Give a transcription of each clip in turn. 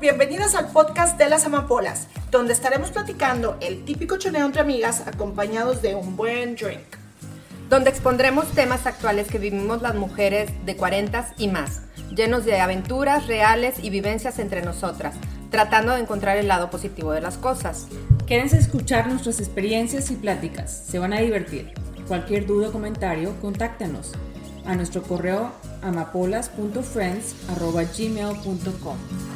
bienvenidas al podcast de las amapolas, donde estaremos platicando el típico choneo entre amigas acompañados de un buen drink. Donde expondremos temas actuales que vivimos las mujeres de 40 y más, llenos de aventuras reales y vivencias entre nosotras, tratando de encontrar el lado positivo de las cosas. Quédense escuchar nuestras experiencias y pláticas, se van a divertir. Cualquier duda o comentario, contáctenos a nuestro correo amapolas.friends.gmail.com.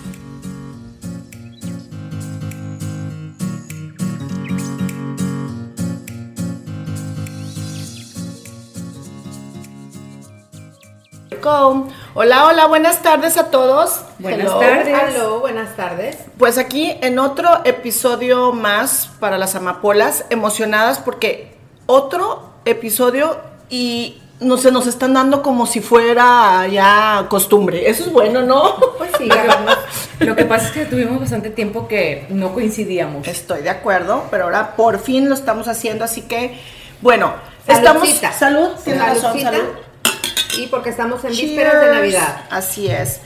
Hola, hola, buenas tardes a todos. Buenas tardes. Hello, buenas tardes. Pues aquí en otro episodio más para las amapolas, emocionadas porque otro episodio y no se nos están dando como si fuera ya costumbre. Eso es bueno, ¿no? Pues sí, Lo que pasa es que tuvimos bastante tiempo que no coincidíamos. Estoy de acuerdo, pero ahora por fin lo estamos haciendo, así que bueno, Saludcita. estamos salud, razón, salud. Y porque estamos en vísperas de. Navidad. Así es.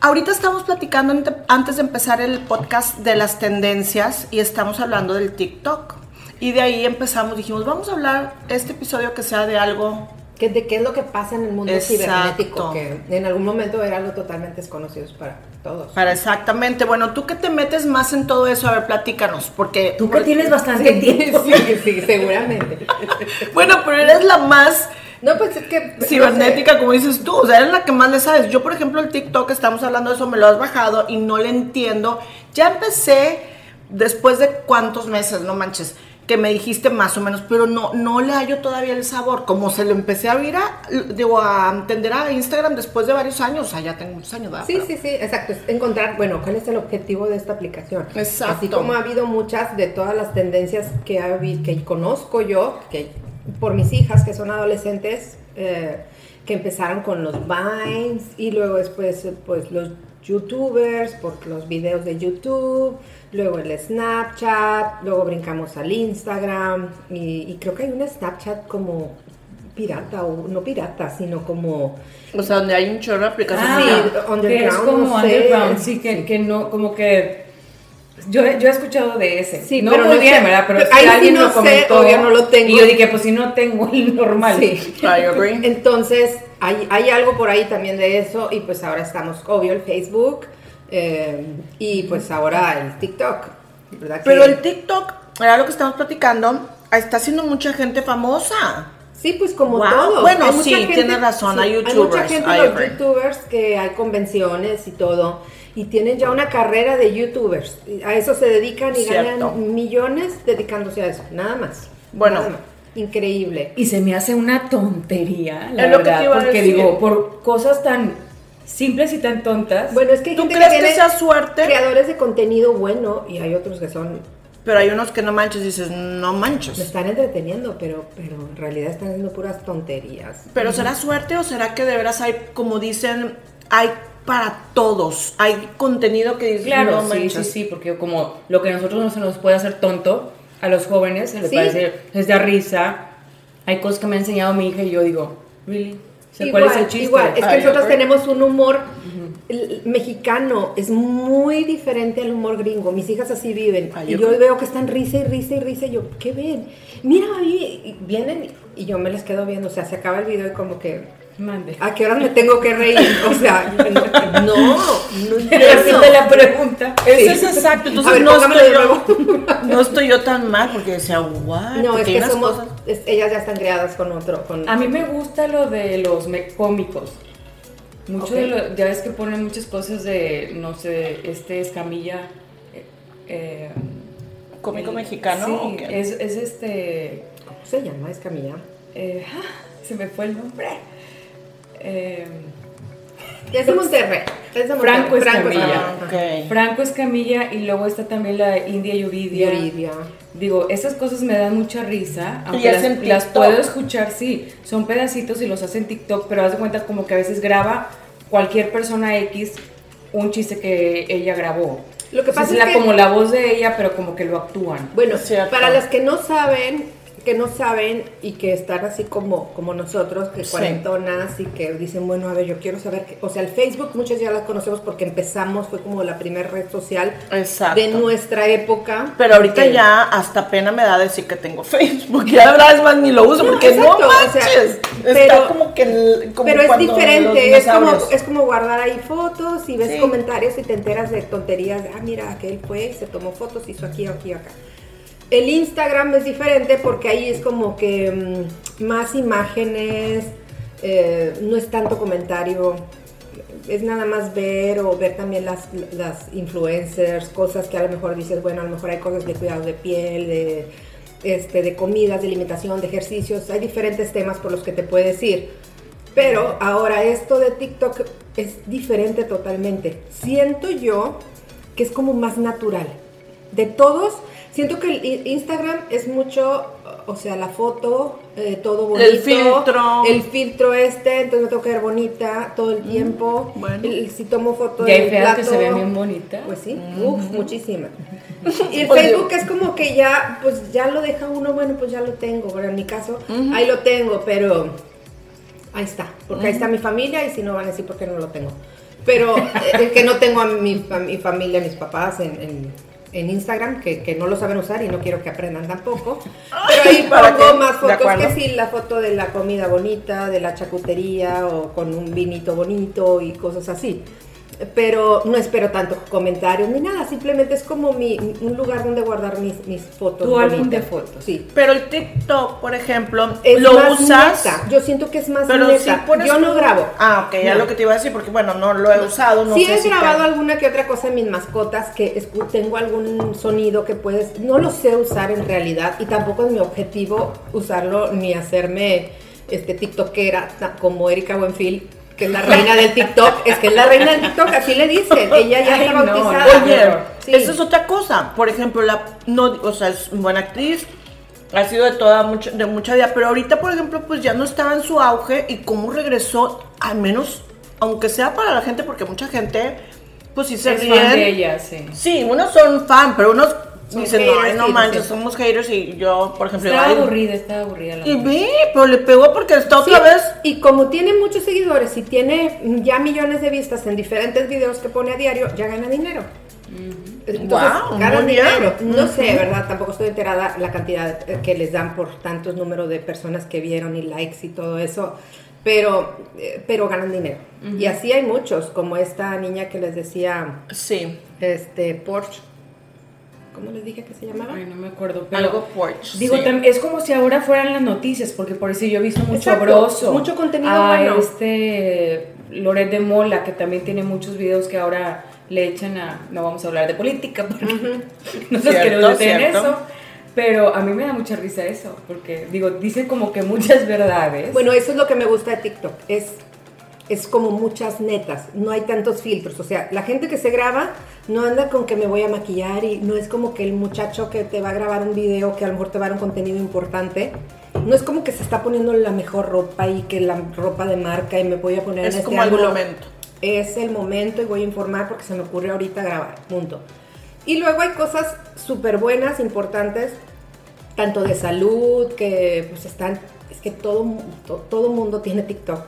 Ahorita estamos platicando ante- antes de empezar el podcast de las tendencias y estamos hablando del TikTok. Y de ahí empezamos, dijimos, vamos a hablar este episodio que sea de algo ¿Qué, ¿De qué es lo que pasa en el mundo Exacto. cibernético? Que en algún momento era algo totalmente desconocido para todos. para exactamente. Bueno, tú que te metes más en todo eso, a ver, platícanos, porque Tú que tienes bastante tiempo. Sí, sí, seguramente. bueno, pero eres la más No, pues es que. no cibernética, como dices tú, o sea, eres la que más le sabes. Yo, por ejemplo, el TikTok, estamos hablando de eso, me lo has bajado y no le entiendo. Ya empecé después de cuántos meses, no manches, que me dijiste más o menos, pero no, no le hallo todavía el sabor. Como se lo empecé a ver a, digo, a entender a Instagram después de varios años, o sea, ya tengo muchos años, ¿verdad? Sí, Pero- sí, sí, exacto. Es encontrar, bueno, cuál es el objetivo de esta aplicación. Exacto. Así como ha habido muchas de todas las tendencias que, ha que conozco yo, que por mis hijas que son adolescentes, eh, que empezaron con los Vines y luego después eh, pues los YouTubers, por los videos de YouTube, luego el Snapchat, luego brincamos al Instagram y, y creo que hay una Snapchat como pirata o no pirata, sino como O sea, donde hay un chorro de aplicaciones. Ah, Sí, que es como no sé. underground, sí, que, que no, como que yo, yo he escuchado de ese. Sí, no pero muy no bien, sé. ¿verdad? Pero Pero si alguien no lo sé, comentó. obvio no lo tengo. Y yo dije, pues si no tengo el normal. Sí. Entonces, hay, hay algo por ahí también de eso y pues ahora estamos, obvio, el Facebook eh, y pues ahora el TikTok, ¿verdad? que- Pero el TikTok, era lo que estamos platicando, está haciendo mucha gente famosa. Sí, pues como Wow. todo. Bueno, Hay sí, tienes razón, hay Hay mucha youtubers, gente, I los agree. youtubers, que hay convenciones y todo, y tienen ya una carrera de youtubers. Y A eso se dedican y Cierto. ganan millones dedicándose a eso, nada más. Bueno. Nada más. Increíble. Y se me hace una tontería, la Es lo que te verdad, a porque decir. digo, por cosas tan simples y tan tontas. Bueno, es que hay ¿Tú gente crees que tiene sea suerte? creadores de contenido bueno y hay otros que son Pero hay unos que no manches, dices, no me manches. están entreteniendo, pero pero en realidad están haciendo puras tonterías. Pero ¿será suerte o será que de veras hay, como dicen, hay para todos? Hay contenido que dices, Claro, no sí, manches. sí, sí, porque como lo que a nosotros no se nos puede hacer tonto, a los jóvenes se les Sí. parece, les da risa. Hay cosas que me ha enseñado mi hija y yo digo, ¿really? O sea, igual, ¿Cuál es el chiste? igual, es que Ay, nosotros tenemos un humor el mexicano, es muy diferente al humor gringo. Mis hijas así viven. Ay, y yo yo veo que están risa y risa y risa. Y yo, ¿qué ven? Mira ahí. Vienen y yo me les quedo viendo. O sea, se acaba el video y como que. Mande. ¿A qué horas me tengo que reír? O sea, no, no entiendo. Repite la pregunta. Eso es exacto, A entonces ver, no, estoy de yo, no estoy yo tan mal porque decía, what? No, es que somos. cosas- es- ellas ya están creadas con otro. Con, A mí me gusta lo de los cómicos. Mucho de lo, ya ves que ponen muchas cosas de, no sé, este Escamilla. eh, eh, ¿Cómico el- mexicano Sí, es, es este. ¿Cómo se llama? Es Camilla. eh, se me fue el nombre. Eh, Es de Monterrey. Es de Monterrey. Franco Escamilla. Ah. Franco Escamilla y luego está también la India Yuridia. Yuridia. Digo, esas cosas me dan mucha risa, Y aunque las, hacen las TikTok. puedo escuchar, sí, son pedacitos y los hacen TikTok, pero haz de cuenta como que a veces graba cualquier persona X un chiste que ella grabó. Lo que O sea, pasa es es la, que- como la voz de ella, pero como que lo actúan. Bueno, Cierto. para las que no saben, que no saben y que están así como, como nosotros, que Sí. cuarentonas y que dicen, bueno, a ver, yo quiero saber, qué-". o sea, el Facebook muchos ya la conocemos porque empezamos, fue como la primera red social Exacto. de nuestra época. Pero ahorita Que- ya hasta pena me da decir que tengo Facebook. Ya verdad es más ni lo uso No, porque exacto, no o sea, manches. pero- Está como que como Pero es diferente, es como, es como guardar ahí fotos y ves Sí. comentarios y te enteras de tonterías. de, Ah, mira, aquel fue, se tomó fotos, hizo aquí, aquí, acá. El Instagram es diferente porque ahí es como que mm, más imágenes, eh, no es tanto comentario, es nada más ver o ver también las, las influencers, cosas que a lo mejor dices, bueno, a lo mejor hay cosas de cuidado de piel, de, este, de comidas, de alimentación, de ejercicios, hay diferentes temas por los que te puedes ir. Pero ahora esto de TikTok es diferente totalmente. Siento yo que es como más natural. De todos, siento que el i- Instagram es mucho, o sea, la foto, eh, todo bonito. El filtro. El filtro este, entonces me tengo que ver bonita todo el tiempo. bueno. El- si tomo foto Y hay feas que se plato, ven bien bonitas. Pues sí, uf, muchísimas. Y el Oye. Facebook es como que ya, pues ya lo deja uno, bueno, pues ya lo tengo. Bueno, en mi caso, ahí lo tengo, pero ahí está, porque ahí está mi familia y si no van a decir por qué no lo tengo. Pero eh, que no tengo a mi, a mi familia, a mis papás en, en- en Instagram, que, que no lo saben usar y no quiero que aprendan tampoco. Pero ahí ¿Para pongo más fotos que sí, la foto de la comida bonita, de la chacutería o con un vinito bonito y cosas así. Pero no espero tanto comentarios ni nada, simplemente es como mi, un lugar donde guardar mis, mis fotos. Tu álbum de fotos. Sí. Pero el TikTok, por ejemplo, Es lo más usas. neta. Yo siento que es más Pero neta. sí pones Yo no grabo. Ah, ok, ya No. lo que te iba a decir, porque bueno, no lo he usado, no sí sé he si grabado te- alguna que otra cosa en mis mascotas que tengo algún sonido que puedes, no lo sé usar en realidad y tampoco es mi objetivo usarlo ni hacerme este tiktokera como Erika Buenfil que es la reina del TikTok, es que es la reina del TikTok, así le dicen, ella ya Ay, está no, bautizada. Oye, Sí. esa es otra cosa. Por ejemplo, la no, o sea, es buena actriz, ha sido de toda mucha, de mucha vida, pero ahorita, por ejemplo, pues ya no estaba en su auge y cómo regresó, al menos, aunque sea para la gente, porque mucha gente, pues sí se Es ríen. fan de ella, sí. Sí, unos son fan, pero unos dicen, no, ay, no manches, sí. somos haters y yo, por ejemplo, Estaba ay, aburrida, estaba aburrida. la Y mujer. vi, pero le pegó porque está Sí, otra vez. Y como tiene muchos seguidores y tiene ya millones de vistas en diferentes videos que pone a diario, ya gana dinero. Entonces, Guau, ganan dinero. No sé. ¿verdad? Tampoco estoy enterada la cantidad eh, que les dan por tantos números de personas que vieron y likes y todo eso. Pero, eh, pero ganan dinero. Y así hay muchos, como esta niña que les decía, Sí, este, Porsche. ¿Cómo les dije que se llamaba? Ay, no me acuerdo. Pero algo Porsche. Digo, sí. es como si ahora fueran las noticias, porque por eso yo he visto mucho Exacto, broso. mucho contenido a bueno. este Loret de Mola, que también tiene muchos videos que ahora le echan a. No vamos a hablar de política, porque no nos queremos meter en cierto. eso. Pero a mí me da mucha risa eso, porque digo, dicen como que muchas verdades. Bueno, eso es lo que me gusta de TikTok. Es, es como muchas netas. No hay tantos filtros. O sea, la gente que se graba no anda con que me voy a maquillar y no es como que el muchacho que te va a grabar un video que a lo mejor te va a dar un contenido importante. No es como que se está poniendo la mejor ropa y que la ropa de marca y me voy a poner Es en este como el ángulo. momento. Es el momento y voy a informar porque se me ocurre ahorita grabar. Punto. Y luego hay cosas súper buenas, importantes, tanto de salud, que pues están, es que todo, to- todo mundo tiene TikTok.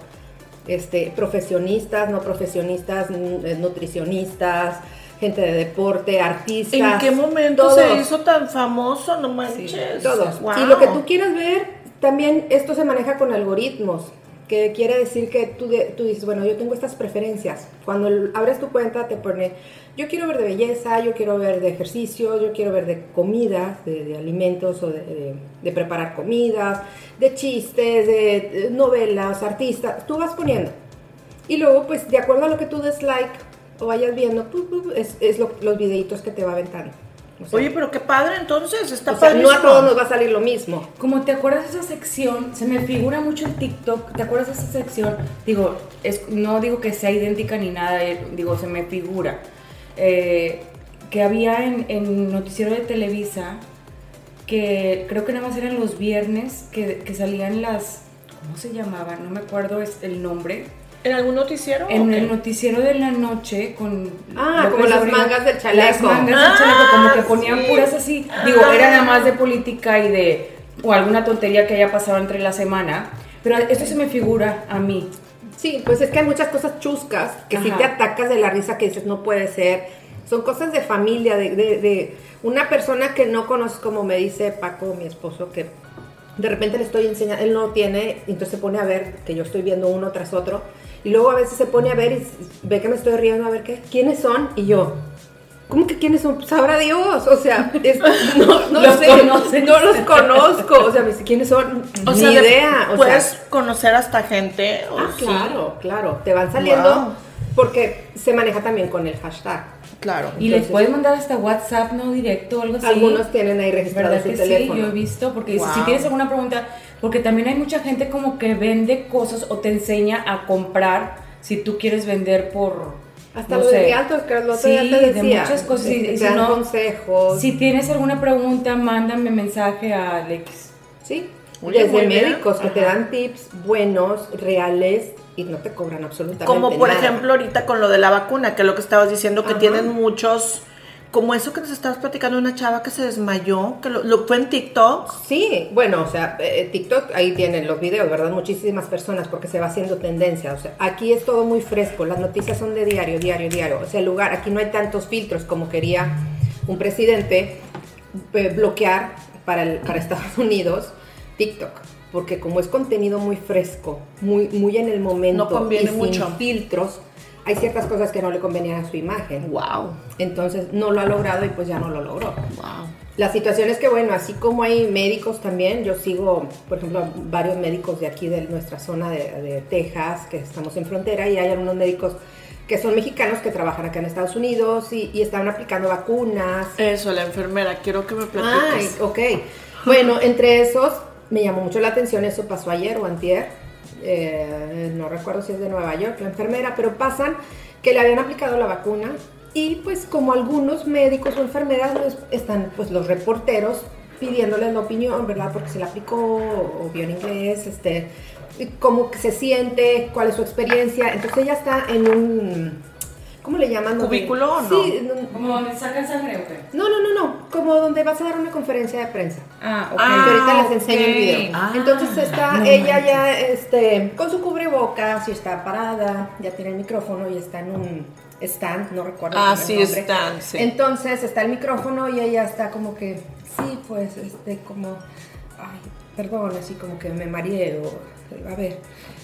Este, profesionistas, no profesionistas, eh, nutricionistas, gente de deporte, artistas. ¿En qué momento todos, se hizo tan famoso? No manches. Todos. Wow. Y lo que tú quieras ver, también esto se maneja con algoritmos, que quiere decir que tú, tú dices, bueno, yo tengo estas preferencias. Cuando abres tu cuenta te pone, yo quiero ver de belleza, yo quiero ver de ejercicio, yo quiero ver de comida, de, de alimentos o de, de- de preparar comidas, de chistes, de, de novelas, artistas, tú vas poniendo. Y luego, pues, de acuerdo a lo que tú des like o vayas viendo, pu, pu, es, es lo- los videitos que te va aventando. O sea, Oye, pero qué padre, entonces, está o sea, no a todos nos va a salir lo mismo. Como te acuerdas de esa sección, se me figura mucho el TikTok, ¿te acuerdas de esa sección? Digo, es, no digo que sea idéntica ni nada, eh, digo, se me figura. Eh, que había en, en Noticiero de Televisa, que creo que nada más eran los viernes, que, que salían las, ¿cómo se llamaban? No me acuerdo es el nombre. ¿En algún noticiero? En el noticiero de la noche con... Ah, López como las Obrador. mangas del Las chaleco. mangas del Ah, chaleco, como que ponían sí. puras así. Digo, Ah. era nada más de política y de o alguna tontería que haya pasado entre la semana, pero esto se me figura a mí. Sí, pues es que hay muchas cosas chuscas que si Ajá. te atacas de la risa que dices no puede ser. Son cosas de familia, de, de- de una persona que no conoces, como me dice Paco, mi esposo, que de repente le estoy enseñando, él no tiene, entonces se pone a ver que yo estoy viendo uno tras otro, y luego a veces se pone a ver y ve que me estoy riendo, a ver qué, quiénes son, y yo, ¿cómo que quiénes son? Sabrá Dios, o sea, es- no, no Los sé, conoces. no los conozco, o sea, me dice, ¿quiénes son? O Ni sea, idea, o puedes sea, conocer hasta gente. Ah, sí. claro, claro. Te van saliendo Wow. porque se maneja también con el hashtag. Claro. Y les puedes mandar hasta WhatsApp, ¿no? Directo o algo así. Algunos tienen ahí registrado ¿Verdad su que teléfono. sí? Yo he visto, porque Wow. si tienes alguna pregunta, porque también hay mucha gente como que vende cosas o te enseña a comprar si tú quieres vender por... Hasta no lo de sé. realtors, que otro Sí, día te de decía. muchas cosas. Este, y- si no, consejos. Si tienes alguna pregunta, mándame mensaje a Alex. Sí. Oye, Desde médicos que te dan tips buenos, reales y no te cobran absolutamente Como por nada. ejemplo ahorita con lo de la vacuna, que es lo que estabas diciendo, que Ajá. tienen muchos, como eso que nos estabas platicando, una chava que se desmayó, que lo, lo fue en TikTok. Sí, bueno, o sea, eh, TikTok ahí tienen los videos, ¿verdad? Muchísimas personas porque se va haciendo tendencia. O sea, aquí es todo muy fresco, las noticias son de diario, diario, diario. O sea, el lugar, aquí no hay tantos filtros como quería un presidente eh, bloquear para, el- para Estados Unidos TikTok. Porque como es contenido muy fresco, muy, muy en el momento No conviene y sin mucho. filtros, hay ciertas cosas que no le convenían a su imagen. Wow, Entonces no lo ha logrado y pues ya no lo logró. wow. La situación es que, bueno, así como hay médicos también, yo sigo, por ejemplo, varios médicos de aquí de nuestra zona de, de Texas, que estamos en frontera, y hay algunos médicos que son mexicanos que trabajan acá en Estados Unidos y, y están aplicando vacunas. Eso, la enfermera, quiero que me Ay, platiques. ok. Bueno, entre esos me llamó mucho la atención, eso pasó ayer o antier, eh, no recuerdo si es de Nueva York, la enfermera, pero pasan que le habían aplicado la vacuna y pues como algunos médicos o enfermeras pues, están pues los reporteros pidiéndoles la opinión, ¿verdad? Porque se la aplicó o vio en inglés, este, cómo se siente, cuál es su experiencia. Entonces ella está en un, ¿cómo le llaman? ¿Cubículo o no? Sí, ¿Como donde sacan sangre o qué? no, no, no, no, como donde vas a dar una conferencia de prensa. Ah, ok. Ah, ahorita les ok. enseño el video. Ah, Entonces está no ella manches. ya este, con su cubrebocas y está parada, ya tiene el micrófono y está en un stand, no recuerdo. Ah, el sí, nombre. stand, sí. Entonces está el micrófono y ella está como que, sí, pues, este, como, ay, perdón, así como que me mareé o, a ver,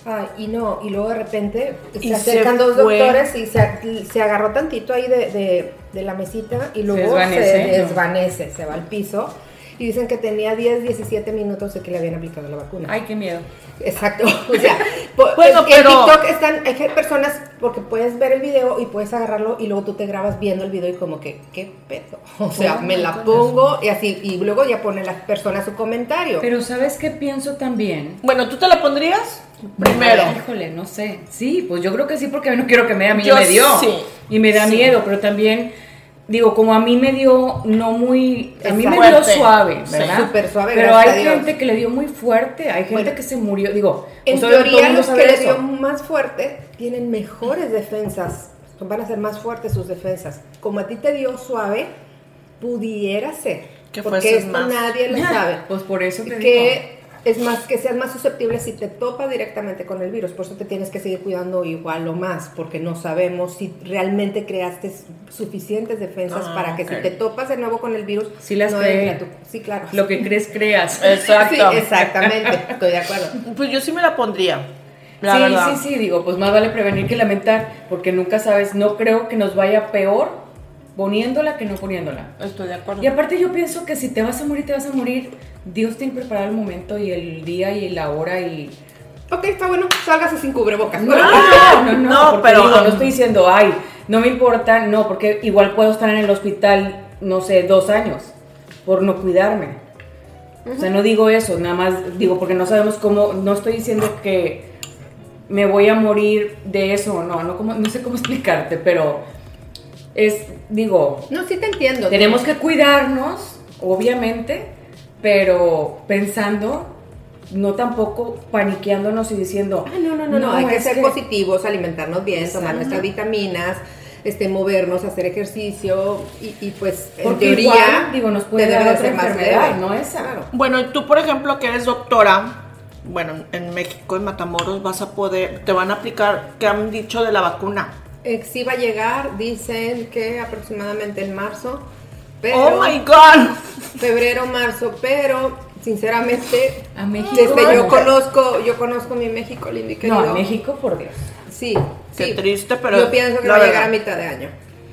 ay, y no, y luego de repente Y se acercan se dos fue. doctores y se, se agarró tantito ahí de, de- de la mesita y luego se desvanece, desvanece, se va al piso. Y dicen que tenía 10, 17 minutos de que le habían aplicado la vacuna. Ay, qué miedo. Exacto. O sea, Bueno, en pero- TikTok están, hay que- personas, porque puedes ver el video y puedes agarrarlo y luego tú te grabas viendo el video y como que, ¿qué pedo? O sea, me la pongo y así, y luego ya pone la persona su comentario. Pero ¿sabes qué pienso también? Bueno, ¿tú te la pondrías? Primero. Híjole, no sé. Sí, pues yo creo que sí, porque no quiero que me dé a mí Yo me dio. sí. Y me da Sí. miedo, pero también, digo, como a mí me dio no muy. A mí me dio suave. ¿verdad? Súper suave, Pero hay Dios. gente que le dio muy fuerte, hay gente Bueno, que se murió. Digo, en teoría los que le dio más fuerte tienen mejores defensas, van a ser más fuertes sus defensas. Como a ti te dio suave, pudiera ser. Que porque esto más. nadie lo sabe. Pues por eso te digo. Es más que seas más susceptible si te topa directamente con el virus, por eso te tienes que seguir cuidando igual o más, porque no sabemos si realmente creaste suficientes defensas Ah, para que si te topas de nuevo con el virus, Sí las no tu- Sí, claro. Lo que crees, creas. Exacto. Sí, exactamente, estoy de acuerdo. Pues yo sí me la pondría. La sí, verdad. sí, sí, digo, pues más vale prevenir que lamentar, porque nunca sabes, no creo que nos vaya peor poniéndola que no poniéndola. Estoy de acuerdo. Y aparte yo pienso que si te vas a morir, te vas a morir. Dios tiene preparado el momento y el día y la hora y... Ok, está bueno, sálgase sin cubrebocas. No, no, no, No, porque pero- digo, no estoy diciendo, ay, no me importa, no, porque igual puedo estar en el hospital, no sé, dos años, por no cuidarme. O sea, no digo eso, nada más digo, porque no sabemos cómo, no estoy diciendo que me voy a morir de eso, no, no, como, no sé cómo explicarte, pero es, digo, No, sí te entiendo. tenemos que cuidarnos, obviamente, pero pensando, no tampoco paniqueándonos y diciendo, Ah, no, no, no, no, hay que ser positivos, alimentarnos bien, tomar nuestras vitaminas, este, movernos, hacer ejercicio y, y, pues en teoría igual, digo, nos puede dar otra enfermedad, no esa. Bueno, y tú, por ejemplo, que eres doctora, bueno, en México, en Matamoros, vas a poder, te van a aplicar, ¿qué han dicho de la vacuna? Eh, sí va a llegar, dicen que aproximadamente en marzo, pero oh my God. febrero, marzo, pero sinceramente A México. desde yo no. conozco, yo conozco mi México lindo y querido. No, a México, por Dios. Sí, Qué sí. triste, pero Yo pienso que va a llegar a mitad de año.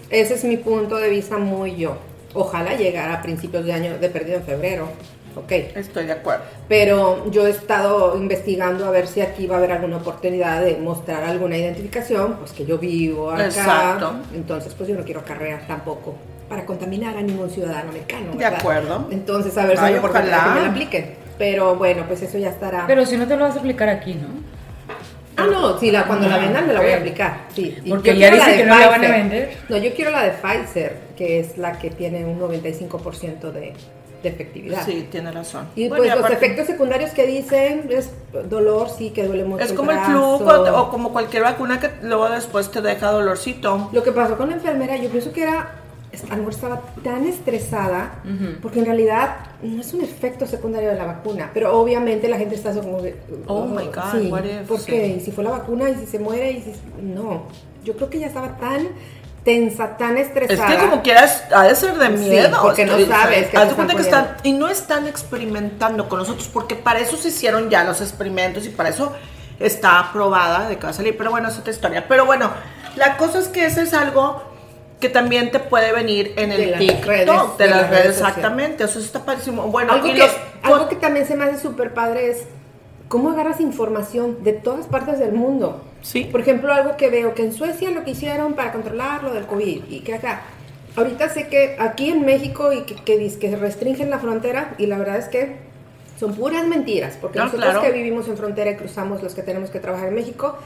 Ese es mi punto de vista muy yo. Ojalá llegara a principios de año, de perdido en febrero. Ok. Estoy de acuerdo. Pero yo he estado investigando a ver si aquí va a haber alguna oportunidad de mostrar alguna identificación, pues que yo vivo acá. Exacto. Entonces, pues yo no quiero acarrear tampoco para contaminar a ningún ciudadano americano. De ¿verdad? acuerdo. Entonces, a ver si oportunidad ojalá. que me la apliquen. Pero bueno, pues eso ya estará. Pero si no te lo vas a aplicar aquí, ¿no? Ah, no, sí, la, cuando la Ah, vendan me la voy a aplicar. Sí. Porque ya dice de que no la van a Pfizer. vender. No, yo quiero la de Pfizer, que es la que tiene un 95% de, de efectividad. Sí, tiene razón. Y Bueno, pues los aparte- efectos secundarios que dicen es dolor, sí, que duele mucho. Es como el brazo. flu o, o como cualquier vacuna que luego después te deja dolorcito. Lo que pasó con la enfermera, yo pienso que era, a lo mejor estaba tan estresada, porque en realidad no es un efecto secundario de la vacuna, pero obviamente la gente está así como de, Oh my God, sí, what if, ¿por sí. si fue la vacuna? ¿Y si se muere? ¿Y si no? Yo creo que ya estaba tan tensa, tan Es estresada. que como quieras, ha de ser de Sí, miedo. porque no sabes qué Haz de cuenta que están están, y no están experimentando con nosotros, porque para eso se hicieron ya los experimentos y para eso está aprobada de que va a salir. Pero bueno, es otra historia. Pero bueno, la cosa es que eso es algo que también te puede venir en De el las TikTok, redes, de, de las las redes, redes exactamente. Eso está padrísimo. Bueno, algo, que, los- algo que también se me hace súper padre es cómo agarras información de todas partes del mundo. Sí. Por ejemplo, algo que veo que en Suecia lo que hicieron para controlar lo del COVID y que acá. Ahorita sé que aquí en México y que, que, que restringen la frontera y la verdad es que son puras mentiras, porque Ah, nosotros claro. que vivimos en frontera y cruzamos los que tenemos que trabajar en México,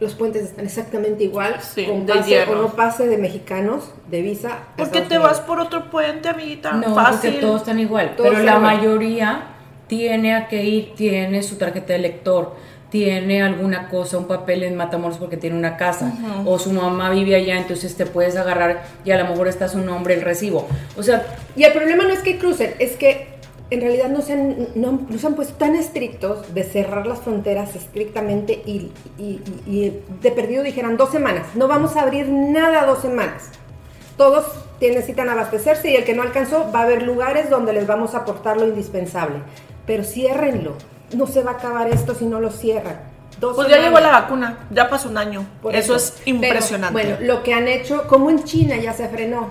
los puentes están exactamente igual, Sí, con pase o no pase de mexicanos, de visa. a ¿Por qué Estados te vas por otro puente, amiguita? No, Fácil. porque todos están igual. Todos pero la igual. mayoría tiene a que ir, tiene su tarjeta de lector, tiene alguna cosa, un papel en Matamoros porque tiene una casa, o su mamá vive allá, entonces te puedes agarrar y a lo mejor está su nombre, el recibo. O sea, Y el problema no es que crucen, es que en realidad no se han, no, no se han puesto tan estrictos de cerrar las fronteras estrictamente y, y- y- y de perdido dijeran dos semanas. No vamos a abrir nada dos semanas. Todos necesitan abastecerse y el que no alcanzó va a haber lugares donde les vamos a aportar lo indispensable. Pero ciérrenlo. No se va a acabar esto si no lo cierran. Dos Pues ya llegó la vacuna, ya pasó un año. Por eso, es Pero, impresionante. bueno, lo que han hecho, como en China ya se frenó.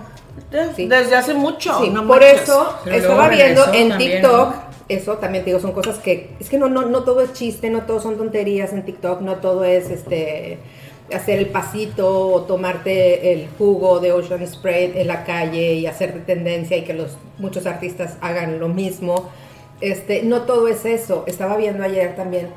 Ya, sí. Desde hace mucho. Sí, no por manches. eso Pero estaba viendo en también, TikTok, ¿no? eso también te digo, son cosas que, es que no, no, no todo es chiste, no todo son tonterías en TikTok, no todo es este hacer el pasito o tomarte el jugo de Ocean Spray en la calle y hacerte tendencia y que los muchos artistas hagan lo mismo. Este, no todo es eso. Estaba viendo ayer también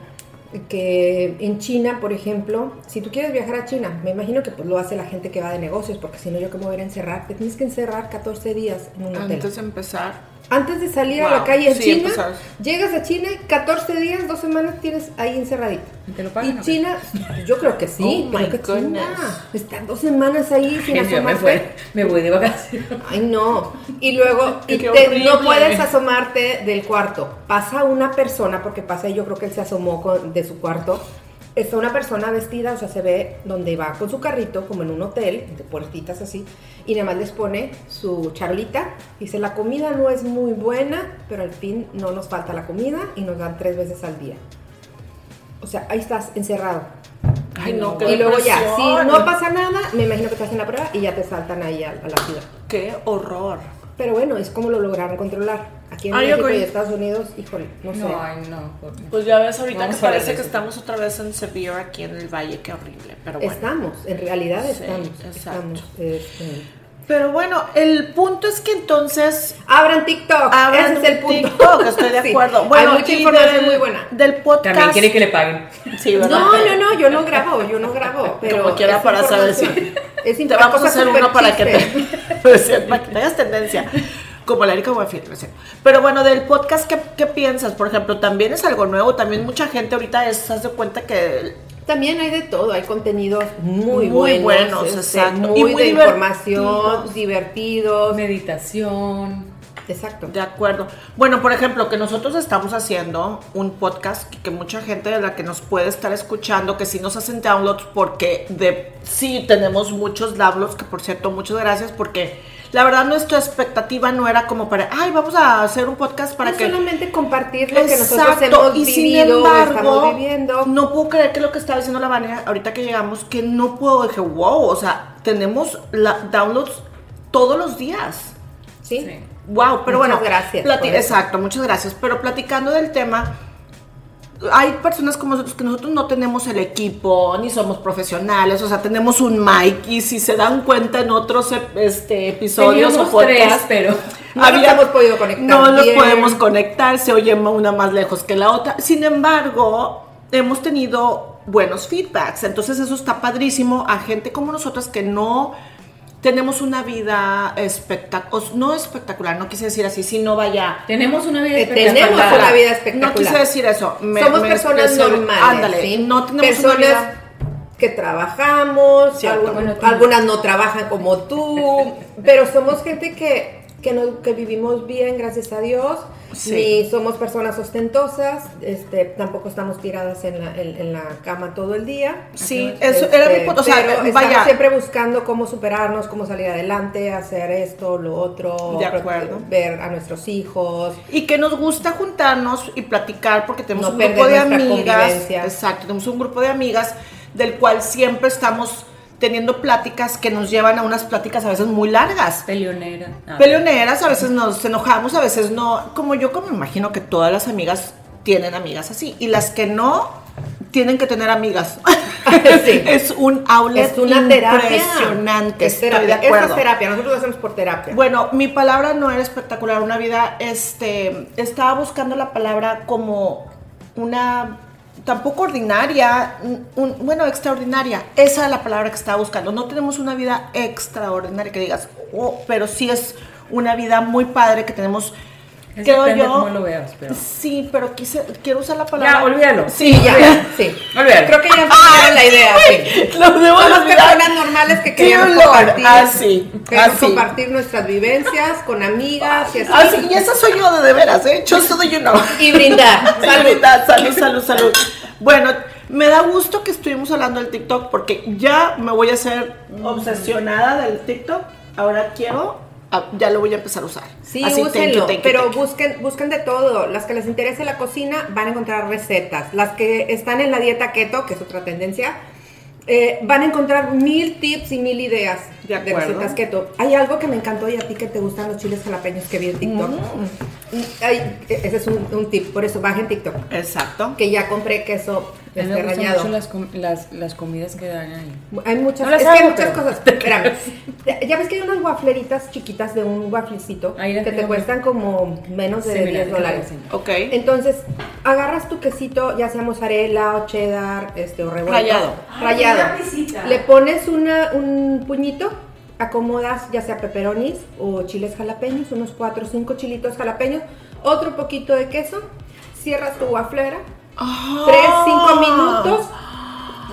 que en China, por ejemplo, si tú quieres viajar a China, me imagino que pues lo hace la gente que va de negocios, porque si no yo cómo voy a ir a encerrar, te tienes que encerrar 14 días en un hotel. Antes de empezar. Antes de salir a la calle en sí, China, empezar. llegas a China, 14 días, dos semanas tienes ahí encerradito. ¿Y te lo pagan Y o qué? China, yo creo que sí, Oh creo my que China. Estar dos semanas ahí sin Yo me, asomarte. fue- me voy de vacaciones. Ay, no. Y luego, y te- no puedes asomarte del cuarto. Pasa una persona, porque pasa, yo creo que él se asomó con- de su cuarto. Está una persona vestida, o sea, se ve donde va con su carrito, como en un hotel, de puertitas así, y nada más les pone su charolita. Dice, la comida no es muy buena, pero al fin no nos falta la comida y nos dan tres veces al día. O sea, ahí estás encerrado. Ay, no, qué Y luego ya, si no pasa nada, me imagino que te hacen la prueba y ya te saltan ahí a, a la ciudad. Qué horror. Pero bueno, es como lo lograron controlar. Aquí en México y Estados Unidos, híjole, no sé. No, ay, no. Pues ya ves ahorita Vamos que parece que estamos otra vez en Severe aquí en el valle, qué horrible. Pero bueno. Estamos, en realidad Sí, estamos. exacto. estamos este. Pero bueno, el punto es que entonces Abran TikTok, Abran ese es el punto. TikTok, estoy de Sí, acuerdo. Bueno, hay mucha información del- muy buena. Del podcast. También quiere que le paguen. Sí, ¿verdad? No, no, no, yo no grabo, yo no grabo. Pero Como quiera para saber si. Es Te vamos a hacer uno para que te. para que tengas tendencia. Como la Erika Buenfil, no sé. Pero bueno, del podcast, ¿qué, qué piensas? Por ejemplo, también es algo nuevo. También mucha gente ahorita haz de cuenta que También hay de todo, hay contenidos muy, Muy buenos, buenos, este, exacto. muy, Y muy de divertidos. información, divertidos. Meditación. Exacto. De acuerdo. Bueno, por ejemplo, que nosotros estamos haciendo un podcast que, que mucha gente de la que nos puede estar escuchando, que sí nos hacen downloads porque de sí tenemos muchos downloads, que por cierto, muchas gracias porque la verdad nuestra expectativa no era como para, ay, vamos a hacer un podcast para Es que solamente compartir lo que nosotros Exacto, hemos y sin vivido, embargo, estamos viviendo. no puedo creer que lo que estaba diciendo la Vania ahorita que llegamos, que no puedo, dije, wow, o sea, tenemos la, downloads todos los días. ¿sí? Sí. Wow, pero Muchas bueno, gracias exacto, muchas gracias. Pero platicando del tema, hay personas como nosotros que nosotros no tenemos el equipo, ni somos profesionales, o sea, tenemos un mic y si se dan cuenta en otros este, episodios Teníamos o tres, podcasts, pero No nos hemos podido conectar No bien. podemos conectar, se oye una más lejos que la otra. Sin embargo, hemos tenido buenos feedbacks, entonces eso está padrísimo a gente como nosotras que no tenemos una vida espectacular, no espectacular, no quise decir así, sino vaya... tenemos una vida Que espectacular. tenemos una vida espectacular. No quise decir eso. me- Somos me personas expresé- normales. Ándale, ¿sí? no tenemos personas una vida... que trabajamos, Bueno, algunas no trabajan como tú, pero somos gente que, que, no- que vivimos bien, gracias a Dios. Sí. Ni somos personas ostentosas, este, tampoco estamos tiradas en la, en, en la cama todo el día. Sí, Este, eso era mi punto. O sea, pero estamos siempre buscando cómo superarnos, cómo salir adelante, hacer esto, lo otro, De acuerdo. ver a nuestros hijos. Y que nos gusta juntarnos y platicar porque tenemos No un grupo de amigas. Exacto, tenemos un grupo de amigas del cual siempre estamos teniendo pláticas que nos llevan a unas pláticas a veces muy largas. Peleonera. Ah. Peleoneras, a veces nos enojamos, a veces no. Como yo, como imagino que todas las amigas tienen amigas así. Y las que no, tienen que tener amigas. Sí. es un outlet Es una terapia. impresionante. Es estoy terapia. de acuerdo. Esta es terapia. Nosotros lo hacemos por terapia. Bueno, mi palabra no era espectacular, una vida, este, estaba buscando la palabra como una, tampoco ordinaria, un- bueno, extraordinaria, esa es la palabra que estaba buscando. No tenemos una vida extraordinaria que digas, oh, pero sí es una vida muy padre que tenemos, Es creo depende yo. cómo lo veas, pero- Sí, pero quise, quiero usar la palabra. Ya, olvídalo. Sí, Sí, ya, sí. Olvídalo. Creo que ya entendieron la idea, sí. Lo debo Somos olvidar. personas normales que queremos compartir. así, queremos así. compartir nuestras vivencias con amigas y así. Ah, sí, y esa soy yo de, de veras, ¿eh? Just so that you know. Y brindar. Salud, Salud. salud, salud, salud. Bueno, me da gusto que estuvimos hablando del TikTok porque ya me voy a hacer obsesionada del TikTok. Ahora quiero, ah, ya lo voy a empezar a usar. Sí, Así, úsenlo, pero busquen, busquen de todo. Las que les interese la cocina van a encontrar recetas. Las que están en la dieta keto, que es otra tendencia, eh, van a encontrar mil tips y mil ideas De de, acuerdo. recetas keto. Hay algo que me encantó y a ti que te gustan los chiles jalapeños que vi en TikTok. Mm. Ay, ese es un, un tip, por eso bajen TikTok. Exacto. Que ya compré queso me este, gustan rallado. mucho las, com- las, las comidas que dan ahí. Hay muchas, No es que hay muchas cosas. Espérame. Ya- ves que hay unas wafleritas chiquitas de un waflecito que te cuestan como menos de Sí, mira, 10 te la dólares. Ok. Entonces, agarras tu quesito, ya sea mozzarella o cheddar, este, o revuelto. Ay, una pisita. Le pones una, un puñito, acomodas ya sea peperonis o chiles jalapeños, unos 4 o 5 chilitos jalapeños, otro poquito de queso, cierras tu waflera, Ah. 3, 5 minutos,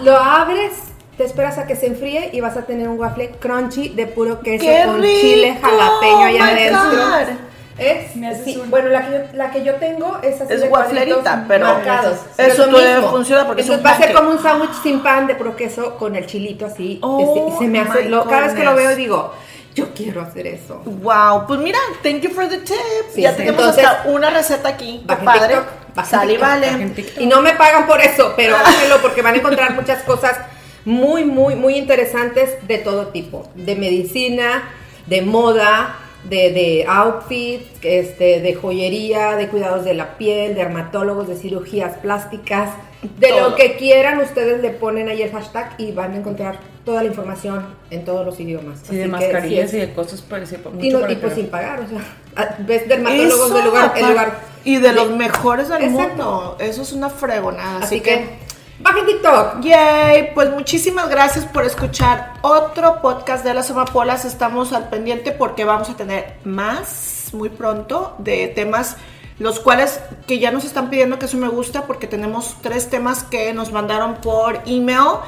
lo abres, te esperas a que se enfríe y vas a tener un waffle crunchy de puro queso ¡Qué con rico! chile jalapeño allá Oh adentro. Es, Me haces sí, un- bueno, la que, yo, la que yo tengo es así Es de cuadritos pero marcados. eso Pero es lo todavía mismo. funciona porque es Entonces un va a ser como un sándwich sin pan de puro queso con el chilito así. Oh, este, y se me hace, lo- cada vez que lo veo digo, yo quiero hacer eso. Wow, pues mira, thank you for the tip. Sí, ya sí. tenemos Entonces, hasta una receta aquí. Qué padre. TikTok, Sale y TikTok, vale. Y no me pagan por eso, pero háganlo porque van a encontrar muchas cosas muy, muy, muy interesantes de todo tipo. De medicina, de moda, de, de outfits, este, de joyería, de cuidados de la piel, de dermatólogos, de cirugías plásticas. De Todo. lo que quieran, ustedes le ponen ahí el hashtag y van a encontrar toda la información en todos los idiomas. Sí, de Así que, mascarillas sí y de cosas parecidas. y, no, y pues sin pagar, o sea, ves dermatólogos del lugar, el lugar. Y de los mejores del Exacto. mundo. Eso es una fregonada. Así, que, bajen TikTok. Yay, pues muchísimas gracias por escuchar otro podcast de las amapolas. Estamos al pendiente porque vamos a tener más muy pronto de temas los cuales que ya nos están pidiendo que eso me gusta porque tenemos tres temas que nos mandaron por email.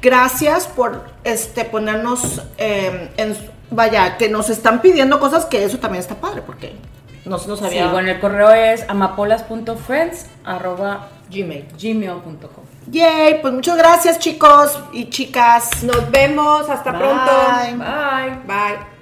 Gracias por este ponernos eh, en vaya, que nos están pidiendo cosas que eso también está padre porque no se nos había Sí, bueno, el correo es amapolas.friends arroba Gmail. gmail.com. Yay, pues muchas gracias chicos y chicas. Nos vemos, hasta Bye. pronto. Bye. Bye.